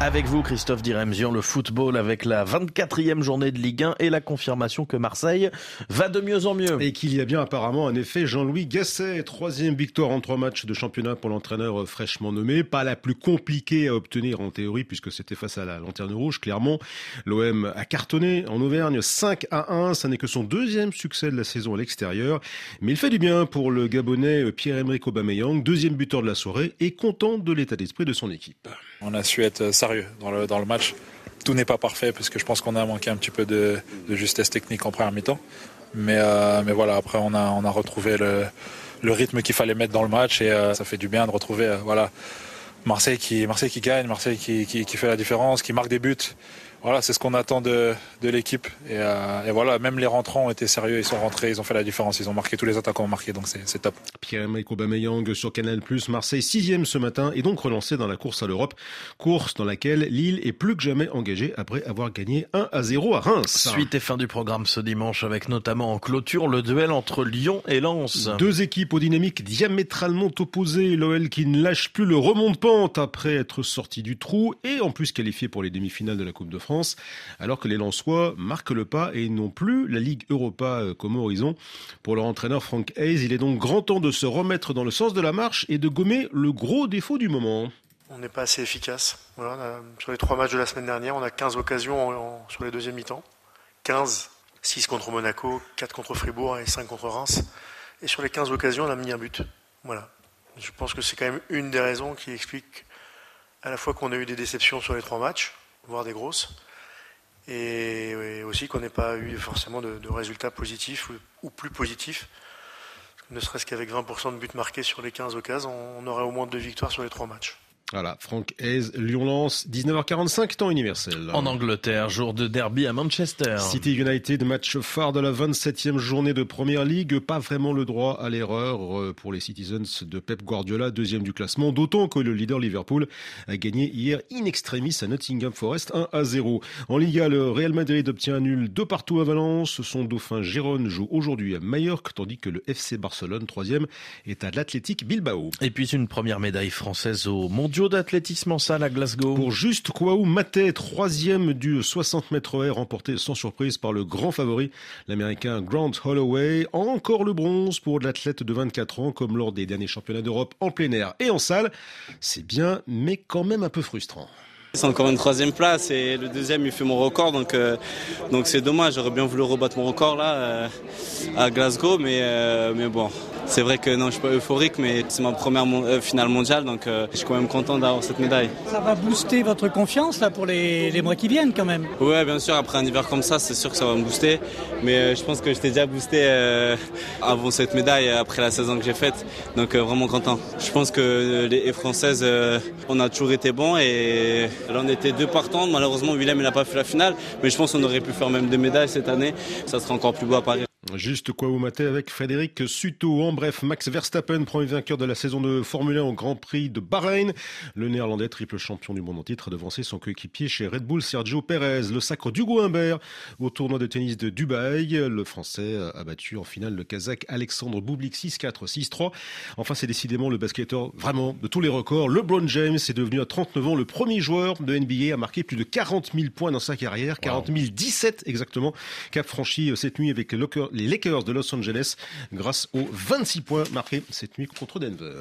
Avec vous, Christophe Diremzian, le football avec la 24e journée de Ligue 1 et la confirmation que Marseille va de mieux en mieux. Et qu'il y a bien apparemment un effet Jean-Louis Gasset. Troisième victoire en trois matchs de championnat pour l'entraîneur fraîchement nommé. Pas la plus compliquée à obtenir en théorie puisque c'était face à la Lanterne Rouge, clairement. L'OM a cartonné en Auvergne 5 à 1. Ça n'est que son deuxième succès de la saison à l'extérieur. Mais il fait du bien pour le Gabonais Pierre-Emerick Aubameyang, deuxième buteur de la soirée et content de l'état d'esprit de son équipe. On a su être sérieux dans le, match. Tout n'est pas parfait puisque je pense qu'on a manqué un petit peu de, justesse technique en première mi-temps. Mais, euh, voilà, après on a, retrouvé le, rythme qu'il fallait mettre dans le match et euh, ça fait du bien de retrouver euh, voilà, Marseille, qui, gagne, Marseille qui fait la différence, qui marque des buts voilà, c'est ce qu'on attend de, de l'équipe. Et, euh, et, voilà, même les rentrants ont été sérieux, ils sont rentrés, ils ont fait la différence, ils ont marqué, tous les attaquants ont marqué, donc c'est top. Pierre-Emerick Aubameyang sur Canal+, Marseille sixième ce matin et donc relancé dans la course à l'Europe, course dans laquelle Lille est plus que jamais engagée après avoir gagné 1 à 0 à Reims. Suite et fin du programme ce dimanche avec notamment en clôture le duel entre Lyon et Lens. Deux équipes aux dynamiques diamétralement opposées, l'OL qui ne lâche plus le remonte-pente après être sorti du trou et en plus qualifié pour les demi-finales de la Coupe de France alors que les Lensois marquent le pas et n'ont plus la Ligue Europa euh, comme horizon. Pour leur entraîneur Frank Hayes, il est donc grand temps de se remettre dans le sens de la marche et de gommer le gros défaut du moment. On n'est pas assez efficace. sur les trois matchs de la semaine dernière, on a 15 occasions sur les deuxièmes mi-temps. 15, 6 contre Monaco, 4 contre Fribourg et 5 contre Reims. Et sur les 15 occasions, on a mis un but. Voilà. Je pense que c'est quand même une des raisons qui explique à la fois qu'on a eu des déceptions sur les trois matchs, voire des grosses, et, aussi qu'on n'ait pas eu forcément de, résultats positifs ou, plus positifs. Ne serait-ce qu'avec 20% de buts marqués sur les 15 occasions, on aurait au moins deux victoires sur les trois matchs. Voilà, Franck Hayes, Lyon-Lens, 19h45, temps universel. En Angleterre, jour de derby à Manchester. City United, match phare de la 27e journée de Première Ligue. Pas vraiment le droit à l'erreur euh, pour les Citizens de Pep Guardiola, deuxième du classement. D'autant que le leader Liverpool a gagné hier in extremis à Nottingham Forest 1 à 0. En Liga, le Real Madrid obtient un nul de partout à Valence. Son dauphin Gérone joue aujourd'hui à Mallorca, tandis que le FC Barcelone, troisième, est à l'Athletic Bilbao. Et puis une première médaille française au d'athlétisme en salle à Glasgow. Pour juste Kwaou Maté, troisième du 60 mètres air, remporté sans surprise par le grand favori, l'américain Grant Holloway. Encore le bronze pour l'athlète de 24 ans, comme lors des derniers championnats d'Europe en plein air et en salle. C'est bien, mais quand même un peu frustrant. C'est encore une troisième place et le deuxième il fait mon record donc euh, donc c'est dommage j'aurais bien voulu rebattre mon record là euh, à Glasgow mais euh, mais bon c'est vrai que non, je suis pas euphorique, mais c'est ma première euh, finale mondiale, donc euh, je suis quand même content d'avoir cette médaille. Ça va booster votre confiance là pour les, les mois qui viennent quand même. Oui, bien sûr. Après un hiver comme ça, c'est sûr que ça va me booster, mais euh, je pense que j'étais déjà boosté avant cette médaille, après la saison que j'ai faite, donc vraiment content. Je pense que les Françaises, on a toujours été bons et là on était deux partants. Malheureusement, Willem n'a pas fait la finale, mais je pense qu'on aurait pu faire même deux médailles cette année. Ça sera encore plus beau à Paris. Juste quoi vous matez avec Frédéric Suto. En bref, Max Verstappen, premier vainqueur de la saison de Formule 1 au Grand Prix de Bahreïn. Le néerlandais, triple champion du monde en titre, a devancé son coéquipier chez Red Bull, Sergio Perez. Le sacre d'Hugo Humbert au tournoi de tennis de Dubaï. Le français a battu en finale le kazakh Alexandre Bublik 6-4, 6-3. Enfin, c'est décidément le basketteur vraiment de tous les records. LeBron James est devenu à 39 ans le premier joueur de NBA à marquer plus de 40 000 points dans sa carrière. 40 017 exactement. Cap franchi euh, cette nuit avec le les Lakers de Los Angeles grâce aux 26 points marqués cette nuit contre Denver.